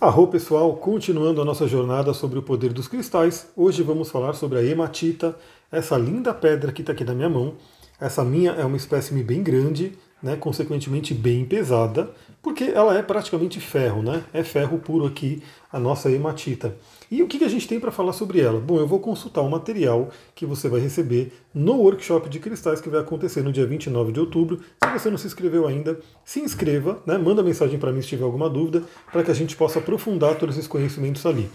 Arro pessoal, continuando a nossa jornada sobre o poder dos cristais, hoje vamos falar sobre a hematita, essa linda pedra que está aqui na minha mão. Essa minha é uma espécime bem grande, né, consequentemente bem pesada, porque ela é praticamente ferro, né? É ferro puro aqui, a nossa hematita. E o que a gente tem para falar sobre ela? Bom, eu vou consultar o material que você vai receber no workshop de cristais que vai acontecer no dia 29 de outubro. Se você não se inscreveu ainda, se inscreva, né? manda mensagem para mim se tiver alguma dúvida, para que a gente possa aprofundar todos esses conhecimentos ali.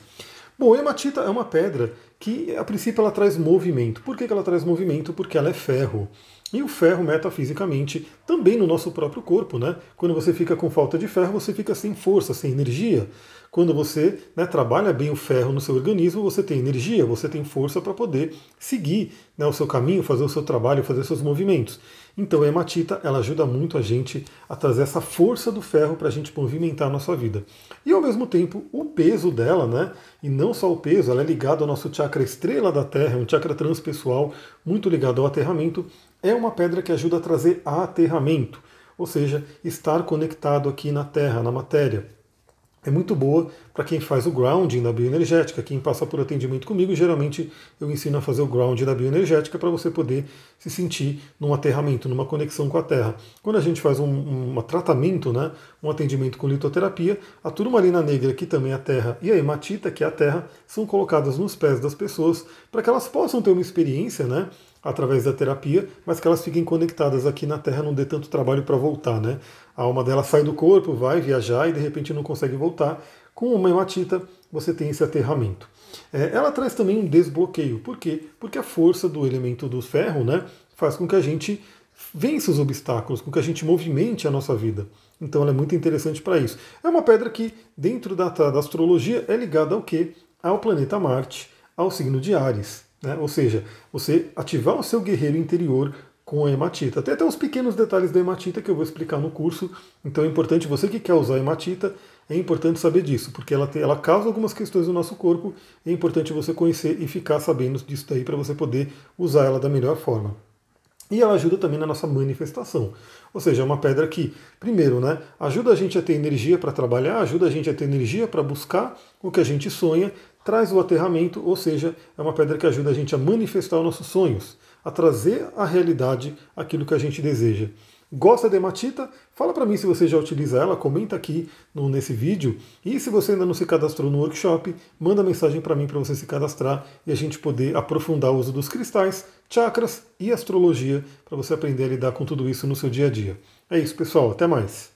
Bom, hematita é uma pedra que, a princípio, ela traz movimento. Por que ela traz movimento? Porque ela é ferro. E o ferro, metafisicamente, também no nosso próprio corpo, né? Quando você fica com falta de ferro, você fica sem força, sem energia. Quando você né, trabalha bem o ferro no seu organismo, você tem energia, você tem força para poder seguir né, o seu caminho, fazer o seu trabalho, fazer seus movimentos. Então a hematita ela ajuda muito a gente a trazer essa força do ferro para a gente movimentar a nossa vida. E ao mesmo tempo, o peso dela, né? E não só o peso, ela é ligada ao nosso chakra estrela da Terra, um chakra transpessoal muito ligado ao aterramento, é uma pedra que ajuda a trazer aterramento, ou seja, estar conectado aqui na Terra, na matéria é muito boa para quem faz o grounding da bioenergética. Quem passa por atendimento comigo, geralmente eu ensino a fazer o grounding da bioenergética para você poder se sentir num aterramento, numa conexão com a Terra. Quando a gente faz um, um tratamento, né, um atendimento com litoterapia, a turmalina negra, que também é a Terra, e a hematita, que é a Terra, são colocadas nos pés das pessoas para que elas possam ter uma experiência, né, através da terapia, mas que elas fiquem conectadas aqui na Terra, não dê tanto trabalho para voltar, né? A alma dela sai do corpo, vai viajar e de repente não consegue voltar. Com uma hematita, você tem esse aterramento. É, ela traz também um desbloqueio. Por quê? Porque a força do elemento do ferro né, faz com que a gente vença os obstáculos, com que a gente movimente a nossa vida. Então ela é muito interessante para isso. É uma pedra que, dentro da, da astrologia, é ligada ao quê? Ao planeta Marte, ao signo de Ares. Né? Ou seja, você ativar o seu guerreiro interior com a hematita. Tem até os pequenos detalhes da hematita que eu vou explicar no curso. Então é importante, você que quer usar a hematita, é importante saber disso, porque ela, ela causa algumas questões no nosso corpo. é importante você conhecer e ficar sabendo disso daí para você poder usar ela da melhor forma. E ela ajuda também na nossa manifestação. Ou seja, é uma pedra que, primeiro, né, ajuda a gente a ter energia para trabalhar, ajuda a gente a ter energia para buscar o que a gente sonha, traz o aterramento, ou seja, é uma pedra que ajuda a gente a manifestar os nossos sonhos, a trazer à realidade aquilo que a gente deseja. Gosta de hematita? Fala para mim se você já utiliza ela, comenta aqui no, nesse vídeo. E se você ainda não se cadastrou no workshop, manda mensagem para mim para você se cadastrar e a gente poder aprofundar o uso dos cristais, chakras e astrologia para você aprender a lidar com tudo isso no seu dia a dia. É isso, pessoal. Até mais.